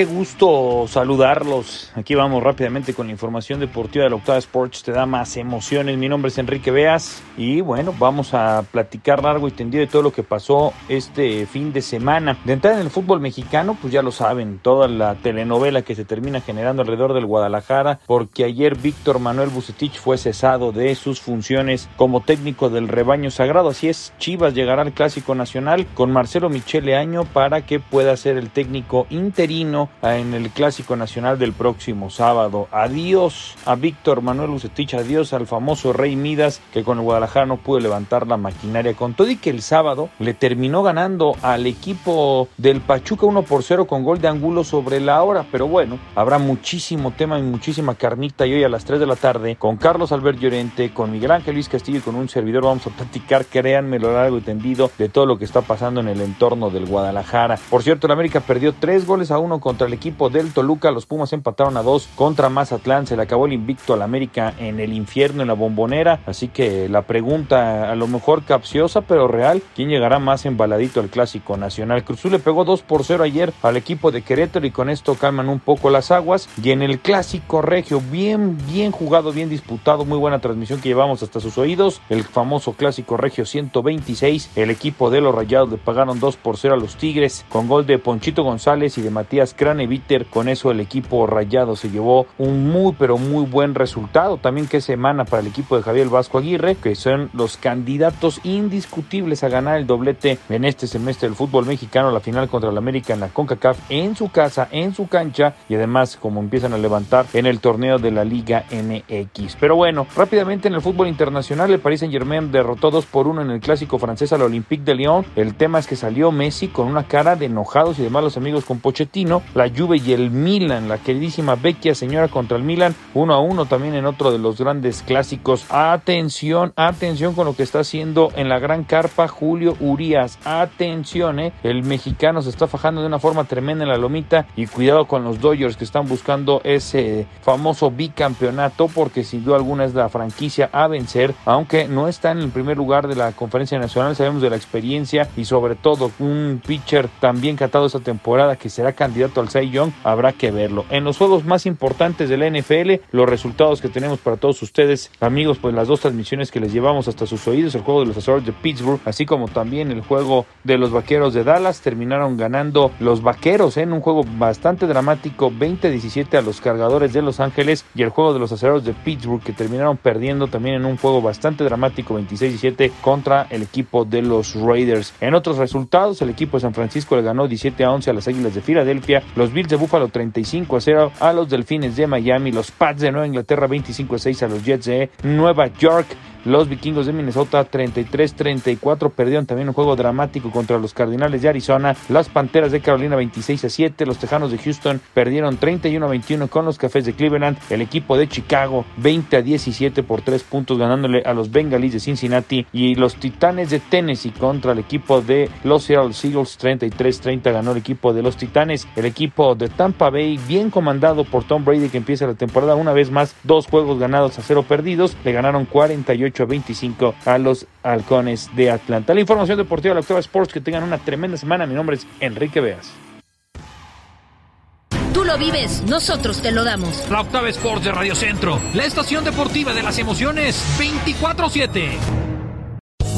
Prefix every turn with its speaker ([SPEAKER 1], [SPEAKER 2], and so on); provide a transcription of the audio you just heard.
[SPEAKER 1] Qué gusto saludarlos. Aquí vamos rápidamente con la información deportiva de la Octava Sports. Te da más emociones. Mi nombre es Enrique Veas. Y bueno, vamos a platicar largo y tendido de todo lo que pasó este fin de semana. De entrada en el fútbol mexicano, pues ya lo saben, toda la telenovela que se termina generando alrededor del Guadalajara, porque ayer Víctor Manuel Bucetich fue cesado de sus funciones como técnico del rebaño sagrado. Así es, Chivas llegará al Clásico Nacional con Marcelo Michele Año para que pueda ser el técnico interino en el Clásico Nacional del próximo sábado. Adiós a Víctor Manuel Bucetich, adiós al famoso Rey Midas que con el Guadalajara no pudo levantar la maquinaria con todo y que el sábado le terminó ganando al equipo del Pachuca 1 por 0 con gol de Angulo sobre la hora, pero bueno, habrá muchísimo tema y muchísima carnita y hoy a las 3 de la tarde con Carlos Albert Llorente, con Miguel Ángel Luis Castillo y con un servidor vamos a platicar, créanme lo largo y tendido de todo lo que está pasando en el entorno del Guadalajara. Por cierto, el América perdió 3 goles a 1 contra el equipo del Toluca. Los Pumas empataron a dos contra Mazatlán. Se le acabó el invicto al América en el infierno, en la bombonera. Así que la pregunta, a lo mejor capciosa, pero real: ¿quién llegará más embaladito al clásico nacional? Cruzul le pegó 2 por 0 ayer al equipo de Querétaro y con esto calman un poco las aguas. Y en el clásico regio, bien, bien jugado, bien disputado, muy buena transmisión que llevamos hasta sus oídos. El famoso clásico regio 126. El equipo de los Rayados le pagaron 2 por 0 a los Tigres con gol de Ponchito González y de Matías Craneviter. Con eso el equipo rayado se llevó un muy pero muy buen resultado. También que semana para el equipo de Javier Vasco Aguirre, que son los candidatos indiscutibles a ganar el doblete en este semestre del fútbol mexicano, la final contra el América en la CONCACAF en su casa, en su cancha y además como empiezan a levantar en el torneo de la Liga MX. Pero bueno, rápidamente en el fútbol internacional el Paris Saint Germain derrotó 2 por 1 en el clásico francés al Olympique de Lyon. El tema es que salió Messi con una cara de enojados y de malos amigos con Pochettino, la Juve y el Milan, la queridísima Vecchia señora contra el Milan, uno a uno también en otro de los grandes clásicos. Atención, atención con lo que está haciendo en la gran carpa Julio Urias. Atención, eh. el mexicano se está fajando de una forma tremenda en la lomita y cuidado con los Dodgers que están buscando ese famoso bicampeonato porque sin duda alguna es la franquicia a vencer, aunque no está en el primer lugar de la conferencia nacional, sabemos de la experiencia y sobre todo un pitcher también catado esta temporada que será candidato al Cy Young, habrá que verlo. En los juegos más importantes de la NFL, los resultados que tenemos para todos ustedes, amigos, pues las dos transmisiones que les llevamos hasta sus oídos, el juego de los Azores de Pittsburgh, así como también el juego de los Vaqueros de Dallas, terminaron ganando los Vaqueros en un juego bastante dramático, 20-17 a los Cargadores de Los Ángeles y el juego de los Aceros de Pittsburgh que terminaron perdiendo también en un juego bastante dramático, 26-17 contra el equipo de los Raiders. En otros resultados, el equipo de San Francisco le ganó 17 a 11 a las Águilas de Filadelfia, los Bills de Buffalo 35 a 0 a los Delfines de Miami, los Pats de Nueva Inglaterra 25 a 6 a los Jets de Nueva York. Los vikingos de Minnesota 33-34 perdieron también un juego dramático contra los Cardinales de Arizona. Las Panteras de Carolina 26 a 7. Los Tejanos de Houston perdieron 31 a 21 con los Cafés de Cleveland. El equipo de Chicago 20 a 17 por 3 puntos ganándole a los Bengalis de Cincinnati. Y los Titanes de Tennessee contra el equipo de los Seattle Seagulls 33-30 ganó el equipo de los Titanes. El equipo de Tampa Bay bien comandado por Tom Brady que empieza la temporada una vez más. Dos juegos ganados a cero perdidos. Le ganaron 48 a 25 a los halcones de Atlanta. La información deportiva de la Octava Sports. Que tengan una tremenda semana. Mi nombre es Enrique Veas.
[SPEAKER 2] Tú lo vives, nosotros te lo damos.
[SPEAKER 3] La Octava Sports de Radio Centro. La estación deportiva de las emociones 24-7.